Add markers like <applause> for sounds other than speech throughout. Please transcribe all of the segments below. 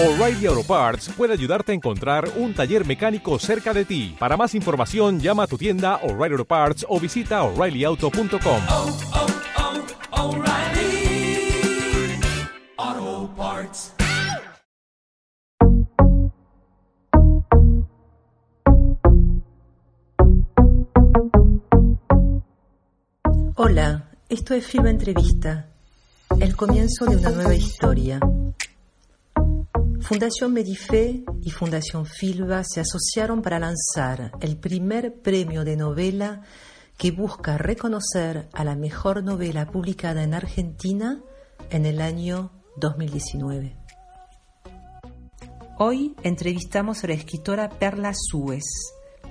O'Reilly Auto Parts puede ayudarte a encontrar un taller mecánico cerca de ti. Para más información, llama a tu tienda O'Reilly Auto Parts o visita oreillyauto.com. oh, oh, O'Reilly Auto Parts. Hola, esto es Filma Entrevista, el comienzo de una nueva historia. Fundación Medife y Fundación Filba se asociaron para lanzar el primer premio de novela que busca reconocer a la mejor novela publicada en Argentina en el año 2019. Hoy entrevistamos a la escritora Perla Suez,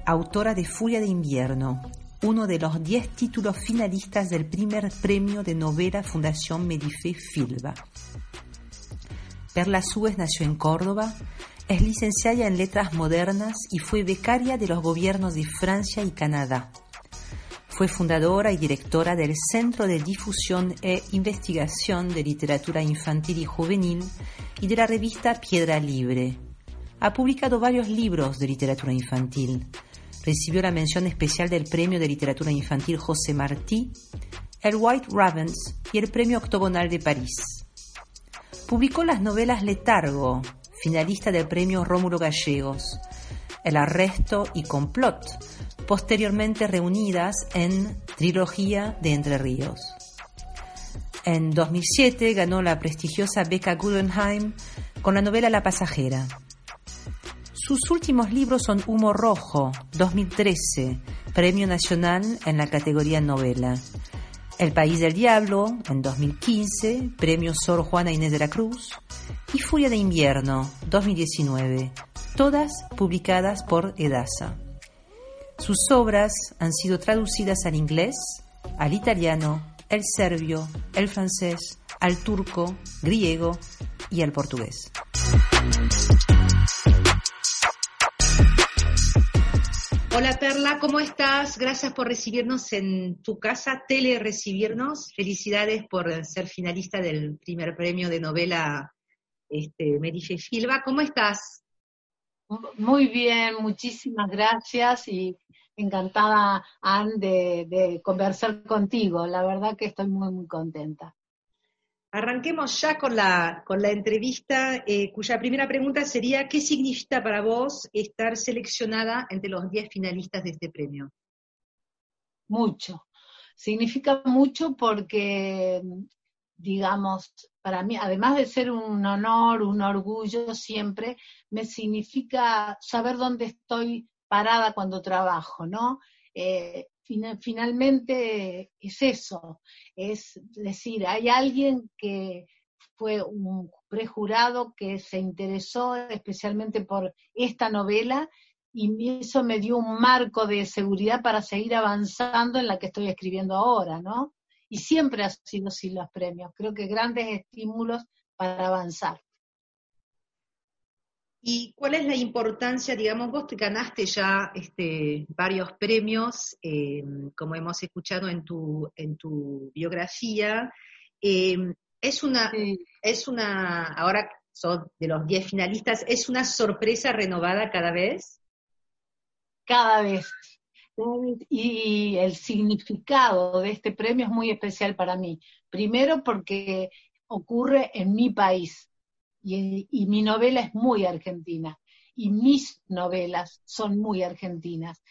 autora de Furia de Invierno, uno de los 10 títulos finalistas del primer premio de novela Fundación Medife Filba. Perla Suez nació en Córdoba, es licenciada en Letras Modernas y fue becaria de los gobiernos de Francia y Canadá. Fue fundadora y directora del Centro de Difusión e Investigación de Literatura Infantil y Juvenil y de la revista Piedra Libre. Ha publicado varios libros de literatura infantil. Recibió la mención especial del Premio de Literatura Infantil José Martí, el White Ravens y el Premio Octogonal de París. Publicó las novelas Letargo, finalista del Premio Rómulo Gallegos, El Arresto y Complot, posteriormente reunidas en Trilogía de Entre Ríos. En 2007 ganó la prestigiosa beca Guggenheim con la novela La Pasajera. Sus últimos libros son Humo Rojo, 2013, Premio Nacional en la categoría novela. El País del Diablo, en 2015, Premio Sor Juana Inés de la Cruz. Y Furia de Invierno, 2019, todas publicadas por Edasa. Sus obras han sido traducidas al inglés, al italiano, el serbio, el francés, al turco, griego y al portugués. Hola Perla, ¿cómo estás? Gracias por recibirnos en tu casa, tele recibirnos. Felicidades por ser finalista del primer premio de novela este, Medife Filba. ¿Cómo estás? Muy bien, muchísimas gracias y encantada, Anne, de, conversar contigo. La verdad que estoy muy, muy contenta. Arranquemos ya con la, con la entrevista, eh, cuya primera pregunta sería, ¿qué significa para vos estar seleccionada entre los 10 finalistas de este premio? Mucho. Significa mucho porque, digamos, para mí, además de ser un honor, un orgullo siempre, me significa saber dónde estoy parada cuando trabajo, ¿no? Eh, finalmente es eso, es decir, hay alguien que fue un prejurado que se interesó especialmente por esta novela y eso me dio un marco de seguridad para seguir avanzando en la que estoy escribiendo ahora, ¿no? Y siempre ha sido así los premios, creo que grandes estímulos para avanzar. ¿Y cuál es la importancia, digamos, vos te ganaste ya este, varios premios, eh, como hemos escuchado en tu, en tu biografía? Eh, es una, sí. es una, ahora son de los 10 finalistas, ¿es una sorpresa renovada cada vez? Cada vez. Y el significado de este premio es muy especial para mí. Primero porque ocurre en mi país, y, y, mi novela es muy argentina y mis novelas son muy argentinas.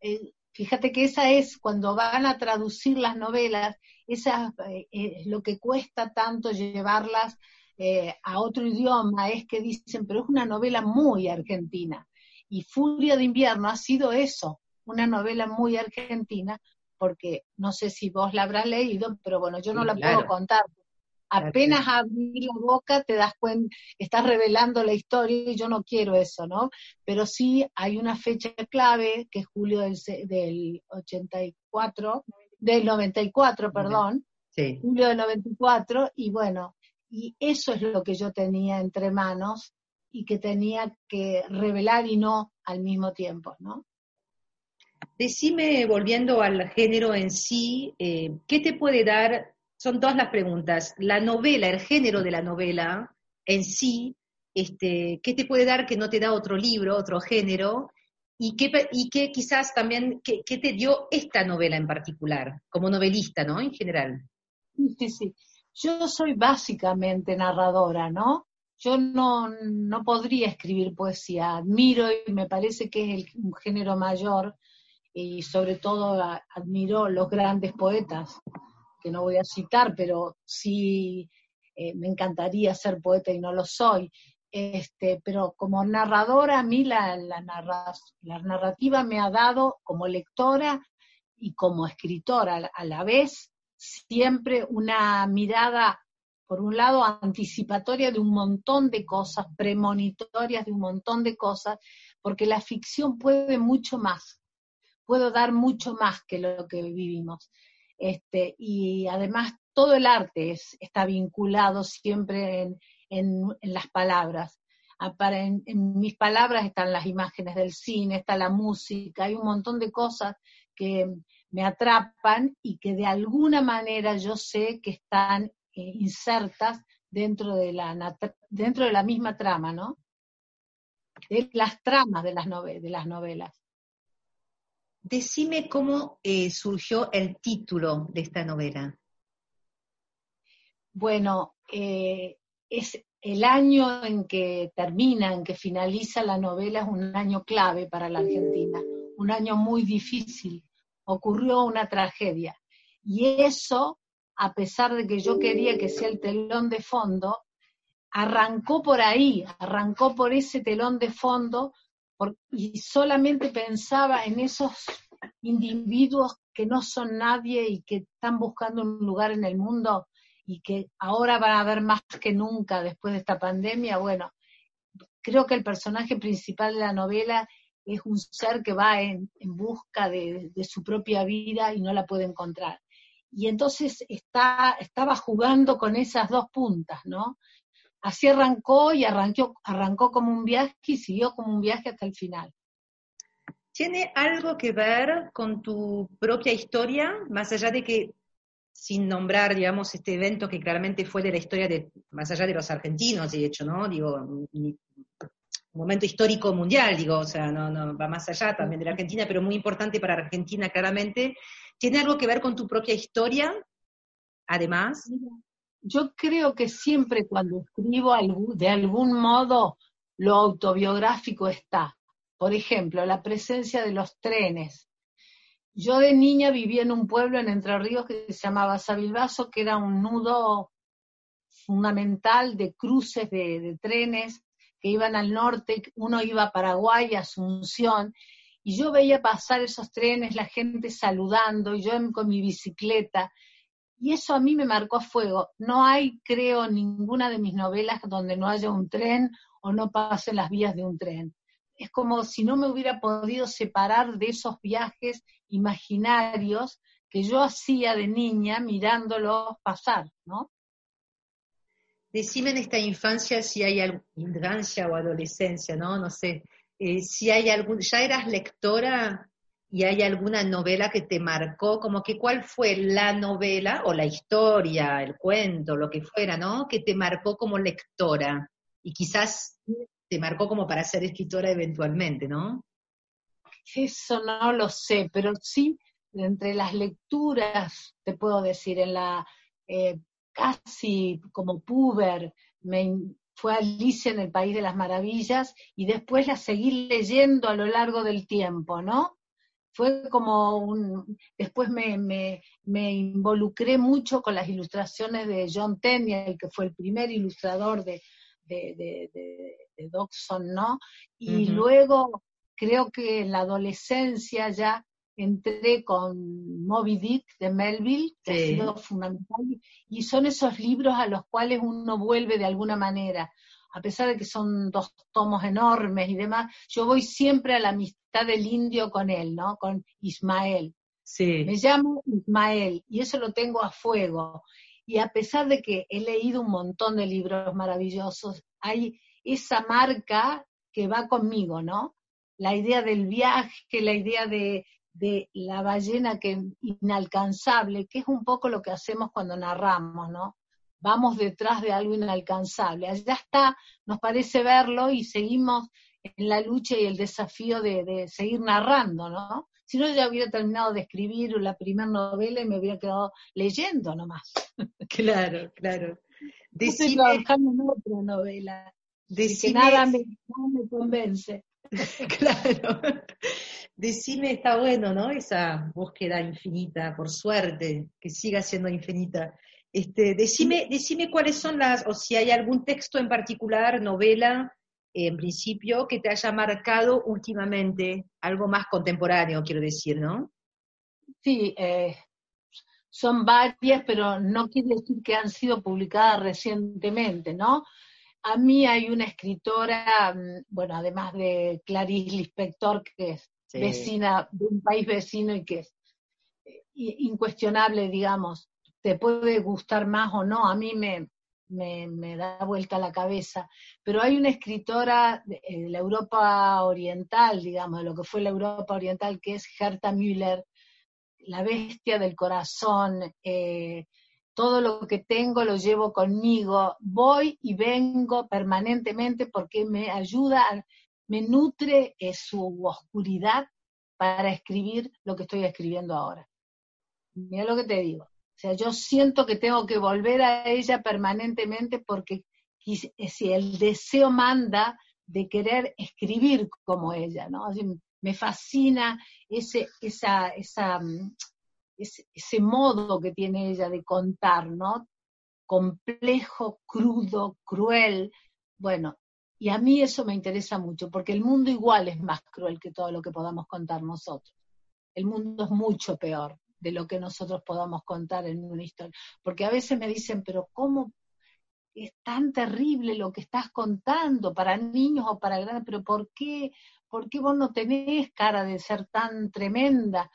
Eh, fíjate que esa es, cuando van a traducir las novelas, esa eh, es lo que cuesta tanto llevarlas eh, a otro idioma, es que dicen, pero es una novela muy argentina. Y Furia de invierno ha sido eso, una novela muy argentina, porque no sé si vos la habrás leído, pero bueno, yo no sí, la claro. puedo contar, apenas abrir la boca te das cuenta, estás revelando la historia y yo no quiero eso, ¿no? Pero sí hay una fecha clave, que es julio del, del 84, del 94, perdón, sí. julio del 94, y bueno, y eso es lo que yo tenía entre manos y que tenía que revelar y no al mismo tiempo, ¿no? Decime, volviendo al género en sí, eh, ¿qué te puede dar son todas las preguntas. La novela, el género de la novela en sí, este, ¿qué te puede dar que no te da otro libro, otro género? ¿Y qué, y qué quizás también, qué, qué te dio esta novela en particular, como novelista, ¿no? En general. Sí, sí. Yo soy básicamente narradora, ¿no? Yo no, no podría escribir poesía. Admiro y me parece que es el, un género mayor y sobre todo admiro los grandes poetas, que no voy a citar, pero sí eh, me encantaría ser poeta y no lo soy. Este, pero como narradora, a mí la, la, narra- narrativa me ha dado como lectora y como escritora a la- a la vez siempre una mirada, por un lado, anticipatoria de un montón de cosas, premonitorias de un montón de cosas, porque la ficción puede mucho más, puedo dar mucho más que lo que vivimos. Este, y además todo el arte es- está vinculado siempre en, las palabras. Ah, en, en mis palabras están las imágenes del cine, está la música, hay un montón de cosas que me atrapan y que de alguna manera yo sé que están eh, insertas dentro de la dentro de la misma trama, ¿no? De las tramas de las, de las novelas. Decime cómo eh, surgió el título de esta novela. Bueno, eh, es el año en que termina, en que finaliza la novela, es un año clave para la Argentina, un año muy difícil. Ocurrió una tragedia. Y eso, a pesar de que yo quería que sea el telón de fondo, arrancó por ahí, arrancó por ese telón de fondo y solamente pensaba en esos individuos que no son nadie y que están buscando un lugar en el mundo y que ahora van a ver más que nunca después de esta pandemia, bueno, creo que el personaje principal de la novela es un ser que va en, en busca de, de su propia vida y no la puede encontrar. Y entonces está, estaba jugando con esas dos puntas, ¿no? Así arrancó y arrancó, arrancó como un viaje y siguió como un viaje hasta el final. ¿Tiene algo que ver con tu propia historia, más allá de que, sin nombrar, digamos, este evento que claramente fue de la historia de, más allá de los argentinos, de hecho, ¿no? Digo, un momento histórico mundial, digo, o sea, no, no, va más allá también de la Argentina, pero muy importante para Argentina, claramente. ¿Tiene algo que ver con tu propia historia, además? Yo creo que siempre cuando escribo de algún modo lo autobiográfico está. Por ejemplo, la presencia de los trenes. Yo de niña vivía en un pueblo en Entre Ríos que se llamaba Sabilbaso, que era un nudo fundamental de cruces de, trenes que iban al norte, uno iba a Paraguay, Asunción, y yo veía pasar esos trenes, la gente saludando, y yo con mi bicicleta, y eso a mí me marcó a fuego. No hay, creo, ninguna de mis novelas donde no haya un tren o no pasen las vías de un tren. Es como si no me hubiera podido separar de esos viajes imaginarios que yo hacía de niña mirándolos pasar, ¿no? Decime en esta infancia si hay alguna infancia o adolescencia, ¿no? No sé. eh, si hay algún, ya eras lectora y hay alguna novela que te marcó, como que cuál fue la novela o la historia, el cuento, lo que fuera, ¿no? Que te marcó como lectora y quizás te marcó como para ser escritora eventualmente, ¿no? Eso no lo sé, pero sí, entre las lecturas, te puedo decir, en la eh, casi como puber, me fue Alicia en el País de las Maravillas y después la seguí leyendo a lo largo del tiempo, ¿no? Fue como un... Después me, me, me involucré mucho con las ilustraciones de John Tenniel, que fue el primer ilustrador de, de, de, de, de Dodgson, ¿no? Y luego creo que en la adolescencia ya entré con Moby Dick de Melville, que Sí. ha sido fundamental, y son esos libros a los cuales uno vuelve de alguna manera, a pesar de que son dos tomos enormes y demás, yo voy siempre a la amistad del indio con él, ¿no? Con Ismael. Sí. Me llamo Ismael y eso lo tengo a fuego. Y a pesar de que he leído un montón de libros maravillosos, hay esa marca que va conmigo, ¿no? La idea del viaje, la idea de, de la ballena que inalcanzable, que es un poco lo que hacemos cuando narramos, ¿no? Vamos detrás de algo inalcanzable. Allá está, nos parece verlo y seguimos en la lucha y el desafío de, de seguir narrando, ¿no? Si no, ya hubiera terminado de escribir la primera novela y me hubiera quedado leyendo nomás. <laughs> Claro, claro. Estoy trabajando en otra novela. Decime... Que nada me, nada me convence. <laughs> claro. Decime, está bueno, ¿no? Esa búsqueda infinita, por suerte, que siga siendo infinita. Este, decime, decime cuáles son las, o si hay algún texto en particular, novela, en principio, que te haya marcado últimamente, algo más contemporáneo, quiero decir, ¿no? Sí, eh, son varias, pero no quiere decir que han sido publicadas recientemente, ¿no? A mí hay una escritora, mm, bueno, además de Clarice Lispector, que es vecina de un país vecino y que es eh, incuestionable, digamos, te puede gustar más o no, a mí me, me, da vuelta la cabeza, pero hay una escritora de, eh, la Europa Oriental, digamos, de lo que fue la Europa Oriental, que es Herta Müller, la bestia del corazón, eh, todo lo que tengo lo llevo conmigo, voy y vengo permanentemente porque me ayuda, me nutre eh, su oscuridad para escribir lo que estoy escribiendo ahora. Mira lo que te digo. O sea, yo siento que tengo que volver a ella permanentemente porque eh, si el deseo manda de querer escribir como ella, ¿no? me fascina ese, esa, esa, mm, ese, ese, modo que tiene ella de contar, ¿no? Complejo, crudo, cruel. Bueno, y a mí eso me interesa mucho, porque el mundo igual es más cruel que todo lo que podamos contar nosotros. El mundo es mucho peor de lo que nosotros podamos contar en una historia. Porque a veces me dicen, pero ¿cómo es tan terrible lo que estás contando para niños o para grandes? Pero ¿por qué? ¿Por qué vos no tenés cara de ser tan tremenda?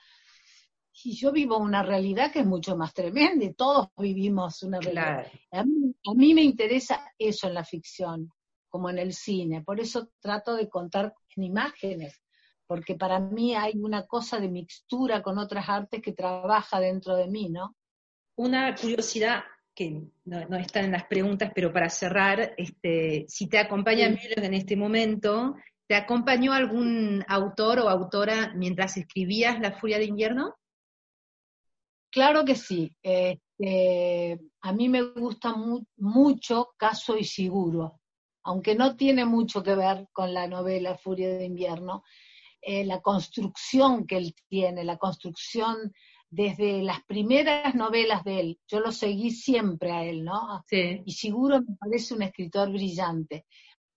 Y yo vivo una realidad que es mucho más tremenda y todos vivimos una realidad. A, mí, a mí me interesa eso en la ficción, como en el cine. Por eso trato de contar en imágenes, porque para mí hay una cosa de mixtura con otras artes que trabaja dentro de mí, ¿no? Una curiosidad que no, está en las preguntas, pero para cerrar, este, si te acompaña sí. en este momento, ¿te acompañó algún autor o autora mientras escribías La Furia de Invierno? Claro que sí. Este, a mí me gusta mu mucho Caso y Seguro, aunque no tiene mucho que ver con la novela Furia de Invierno eh, la construcción que él tiene, la construcción desde las primeras novelas de él. Yo lo seguí siempre a él, ¿no? Sí. Y seguro me parece un escritor brillante.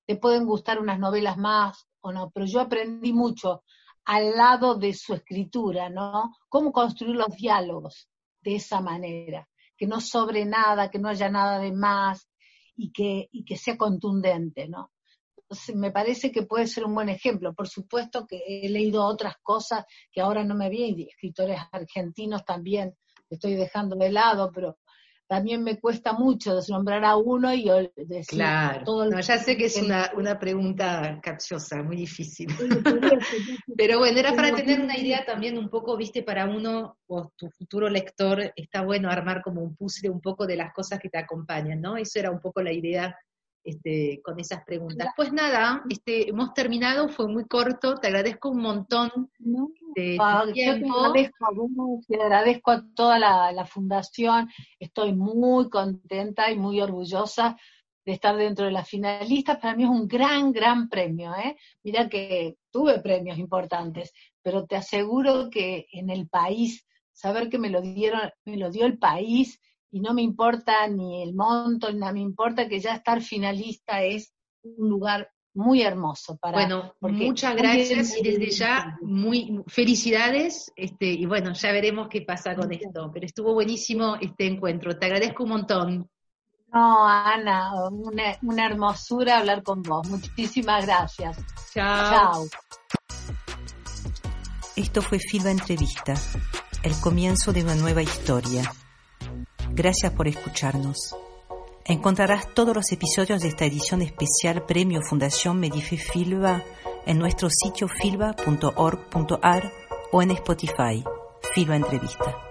Te pueden gustar unas novelas más o no, pero yo aprendí mucho al lado de su escritura, ¿no? Cómo construir los diálogos de esa manera, que no sobre nada, que no haya nada de más y que, y que sea contundente, ¿no? me parece que puede ser un buen ejemplo. Por supuesto que he leído otras cosas que ahora no me vi, escritores argentinos también estoy dejando de lado, pero también me cuesta mucho desnombrar a uno y decir claro. todo no, ya sé que es una, una pregunta capciosa, muy difícil. Pero bueno, era para tener una idea también un poco, viste, para uno o tu futuro lector, está bueno armar como un puzzle un poco de las cosas que te acompañan, ¿no? Eso era un poco la idea este, con esas preguntas. Pues nada, este, hemos terminado, fue muy corto, te agradezco un montón no, de tu tiempo. Te agradezco a vos, te agradezco a toda la, la, fundación, estoy muy contenta y muy orgullosa de estar dentro de las finalistas, para mí es un gran, gran premio, ¿eh? Mira que tuve premios importantes, pero te aseguro que en el país, saber que me lo dieron, me lo dio el país, y no me importa ni el monto, no me importa que ya estar finalista es un lugar muy hermoso para bueno muchas gracias y desde ya muy felicidades este y bueno ya veremos qué pasa con esto pero estuvo buenísimo este encuentro te agradezco un montón. No Ana una, una hermosura hablar con vos muchísimas gracias. Chao. Chao. Esto fue Filba Entrevista el comienzo de una nueva historia Gracias por escucharnos. Encontrarás todos los episodios de esta edición especial Premio Fundación Medife Filba en nuestro sitio filba.org.ar o en Spotify, Filba Entrevista.